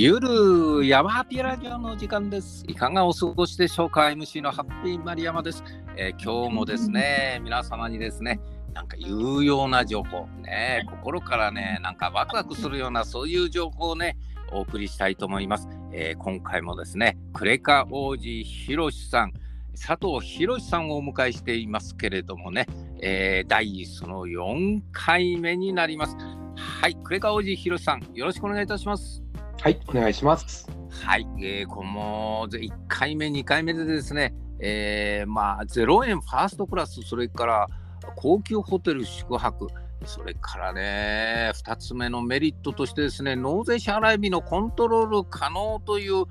ゆる山ハッピーラジオの時間です。いかがお過ごしでしょうか ?MC のハッピーマリヤマです、えー今日もですね、皆様にですね、なんか有用な情報、ね、心からね、なんかワクワクするようなそういう情報をね、お送りしたいと思います。えー今回もですね、クレカ王子ひろしさん、佐藤博さんをお迎えしていますけれどもね、えー第その4回目になります。はい、クレカ王子ひろしさん、よろしくお願いいたします。はい、お願いします。はい、えー、この1回目、2回目でですね、えーまあ、0円ファーストクラス、それから高級ホテル宿泊、それからね、2つ目のメリットとしてですね、納税支払い日のコントロール可能という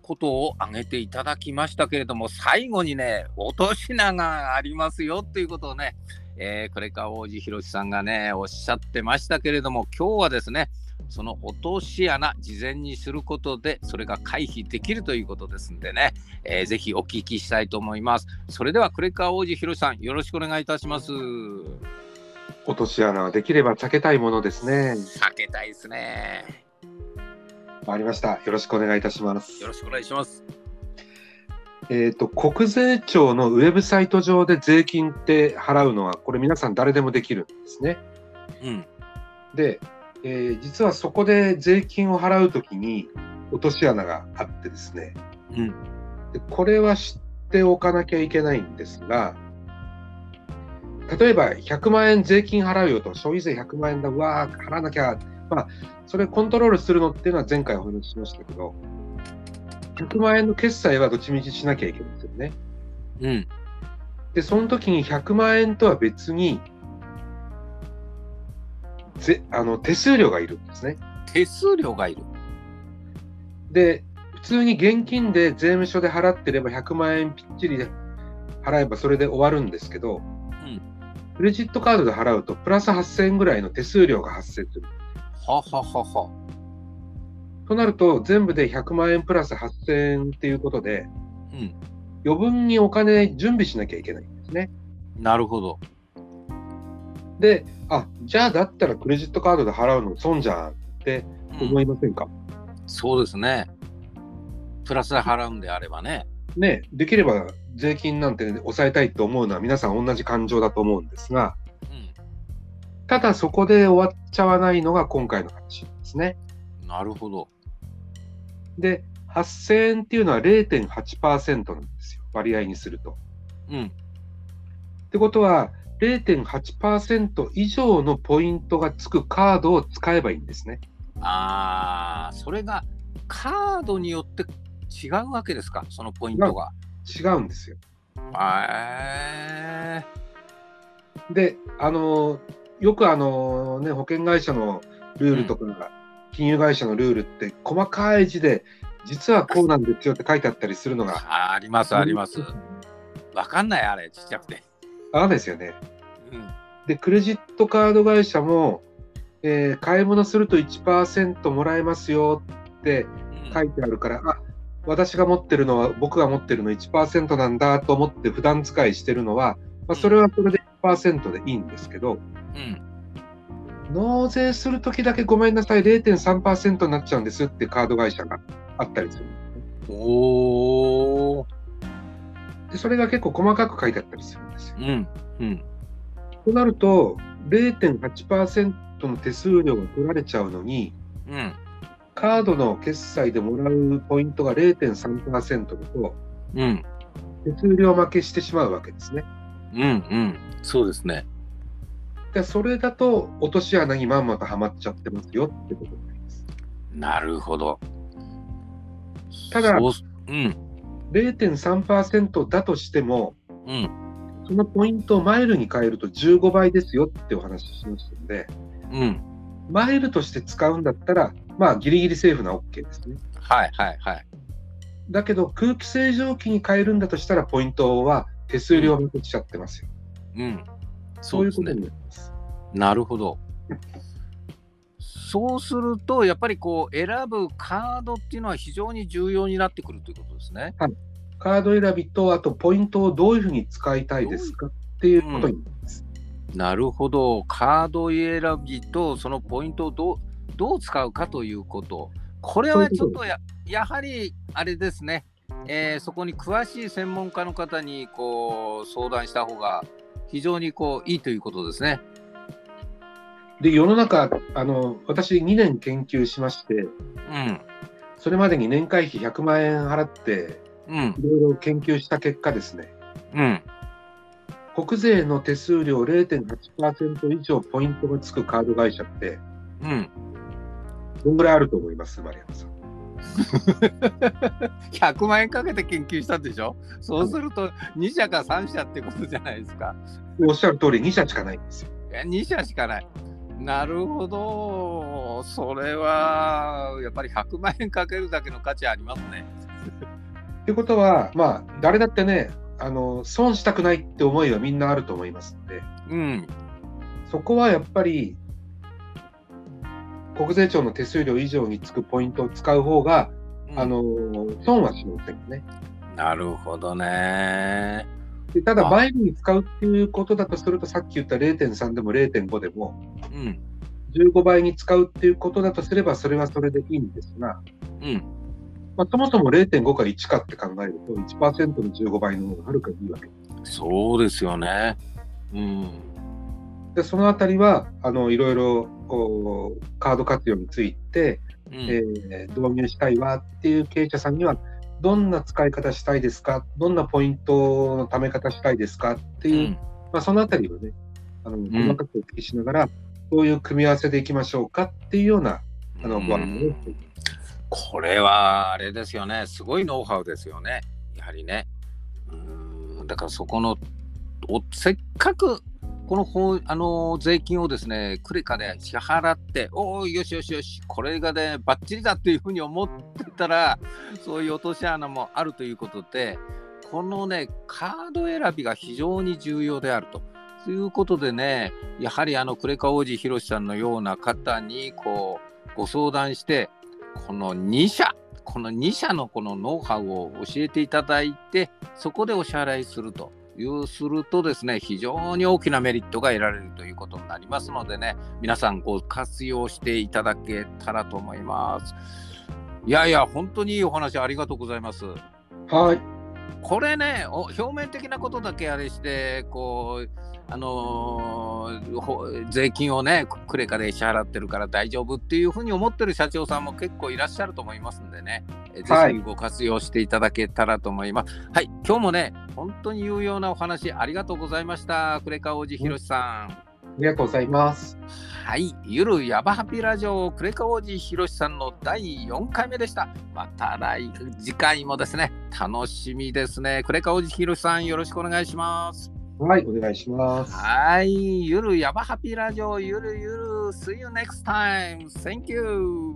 ことを挙げていただきましたけれども、最後にね、落とし穴がありますよっていうことをね、えー、これから王子博さんがね、おっしゃってましたけれども、今日はですね、その落とし穴、事前にすることで、それが回避できるということですんでね、えーぜひお聞きしたいと思います。それでは、クレカ王子ひろしさん、よろしくお願いいたします。落とし穴はできれば避けたいものですね。避けたいですね。わかりました。よろしくお願いいたしますよ。ろしくお願いします。えっ、と、国税庁のウェブサイト上で税金って払うのは、これ皆さん誰でもできるんですね。うん。で、えー実はそこで税金を払うときに落とし穴があってですね。うん。でこれは知っておかなきゃいけないんですが、例えば100万円税金払うよと、消費税100万円だ、うわー、払わなきゃ、まあ、それコントロールするのっていうのは前回お話ししましたけど、100万円の決済はどっちみちしなきゃいけないんですよね。うん。で、その時に100万円とは別に、ぜあの手数料がいるんですね。手数料がいる。で、普通に現金で税務署で払ってれば100万円ぴっちりで払えばそれで終わるんですけど、うん。クレジットカードで払うとプラス8000円ぐらいの手数料が発生する。はははは。となると全部で100万円プラス8000円っていうことでうん。余分にお金準備しなきゃいけないんですね。なるほど。で、あ、じゃあだったらクレジットカードで払うの損じゃんってうん思いませんか、そうですね。プラスで払うんであればね。ね、できれば税金なんて抑えたいと思うのは皆さん同じ感情だと思うんですが、うただそこで終わっちゃわないのが今回の話ですね。ん。なるほど。で、8000円っていうのは0.8%なんですよ、割合にすると。うん。ってことは、0.8%以上のポイントがつくカードを使えばいいんですね。ああ、それがカードによって違うわけですか、そのポイントが。違うんですよ。へえで、あの、よくあの、ね、保険会社のルールとか、金融会社のルールって細かい字で、実はこうなんですよって書いてあったりするのが、ああります、あります。わかんない、あれ、ちっちゃくて。あるんですよね。うん。で、クレジットカード会社も、えー買い物すると1%もらえますよってうん書いてあるから、あ私が持ってるのは、僕が持ってるの1%なんだと思って普段使いしてるのは、まあ、それはそれで1%でいいんですけど、うん。納税するときだけごめんなさい、0.3%になっちゃうんですってカード会社があったりする。おー。でそれが結構細かく書いてあったりするんですよ。うん。うん。となると、0.8%の手数料が取られちゃうのに、うん。カードの決済でもらうポイントが0.3%だと、うん。手数料負けしてしまうわけですね。うん。うん。そうですね。でそれだと、落とし穴にまんまとはまっちゃってますよってことになります。なるほど。ただそうん。0.3%だとしても、うん。そのポイントをマイルに変えると15倍ですよってお話ししましたので、うん。マイルとして使うんだったら、まあ、ギリギリセーフな OK ですね。はいはいはい。だけど、空気清浄機に変えるんだとしたら、ポイントは手数料負けしちゃってますよ。うん。そそういうことに。なります。なるほど。そうすると、やっぱりこう選ぶカードっていうのは非常に重要になってくるということですね。カード選びと、あとポイントをどういうふうに使いたいですかっていうことになります。なるほど。カード選びとそのポイントをどうどう使うかということ。これはちょっとややはりあれですね、えー、そこに詳しい専門家の方にこう相談した方が非常にこういいということですね。で世の中あの私2年研究しまして、うん、それまでに年会費100万円払って、うん、いろいろ研究した結果ですね、うん、国税の手数料0.8%以上ポイントがつくカード会社って、うん、どんぐらいあると思います丸山さん？100万円かけて研究したんでしょ？そうすると2社か3社ってことじゃないですか。おっしゃる通り2社しかないんですよ。2社しかない。なるほど。それはやっぱり100万円かけるだけの価値ありますね。ってことは、まあ、誰だってね、あの損したくないって思いはみんなあると思いますので、うん、そこはやっぱり国税庁の手数料以上につくポイントを使う方が、うん、あの損はしませんよね。なるほどね。でただ、前に使うっていうことだとすると、さっき言った0.3でも0.5でも、うん、15倍に使うっていうことだとすれば、それはそれでいいんですが、うんまあ、そもそも0.5か1かって考えると、1%の15倍の方がはるかにいいわけそうですよね。うん、でそのあたりはあのいろいろこうカード活用について、うん、えー、導入したいわっていう経営者さんには、どんな使い方したいですか、どんなポイントのため方したいですか？っていう、うん、まあ、そのあたりをね、あの細かくお聞きしながら、どういう組み合わせでいきましょうか？っていうようなあのご案内を。これはあれですよね、すごいノウハウですよね、やはりね。うん。だからそこのおせっかくこの法あの税金をですね、クレカで支払って、おお、よしよしよし、これがね、ばっちりだっていうふうに思ってたら、そういう落とし穴もあるということで、このね、カード選びが非常に重要であると。ということでね、やはりあのクレカ王子ひろしさんのような方にこうご相談して、この2社、この2社のこのノウハウを教えていただいて、そこでお支払いすると。いうするとですね、非常に大きなメリットが得られるということになりますのでね、皆さんご活用していただけたらと思います。いやいや、本当にいいお話ありがとうございます。はい。これね、表面的なことだけあれして、こう、あのー、税金をね、クレカで支払ってるから大丈夫っていうふうに思ってる社長さんも結構いらっしゃると思いますんでね、はい、ぜひご活用していただけたらと思います。はい、今日もね、本当に有用なお話ありがとうございました。クレカ王子ひろしさん。ありがとうございます。はい、ゆるやばハピラジオクレカ王子ひろしさんの第4回目でした。また来次回もですね、楽しみですね。クレカ王子ひろしさん、よろしくお願いします。はい、お願いします。はい、ゆるやばハピラジオ、ゆるゆる、See you next time. Thank you.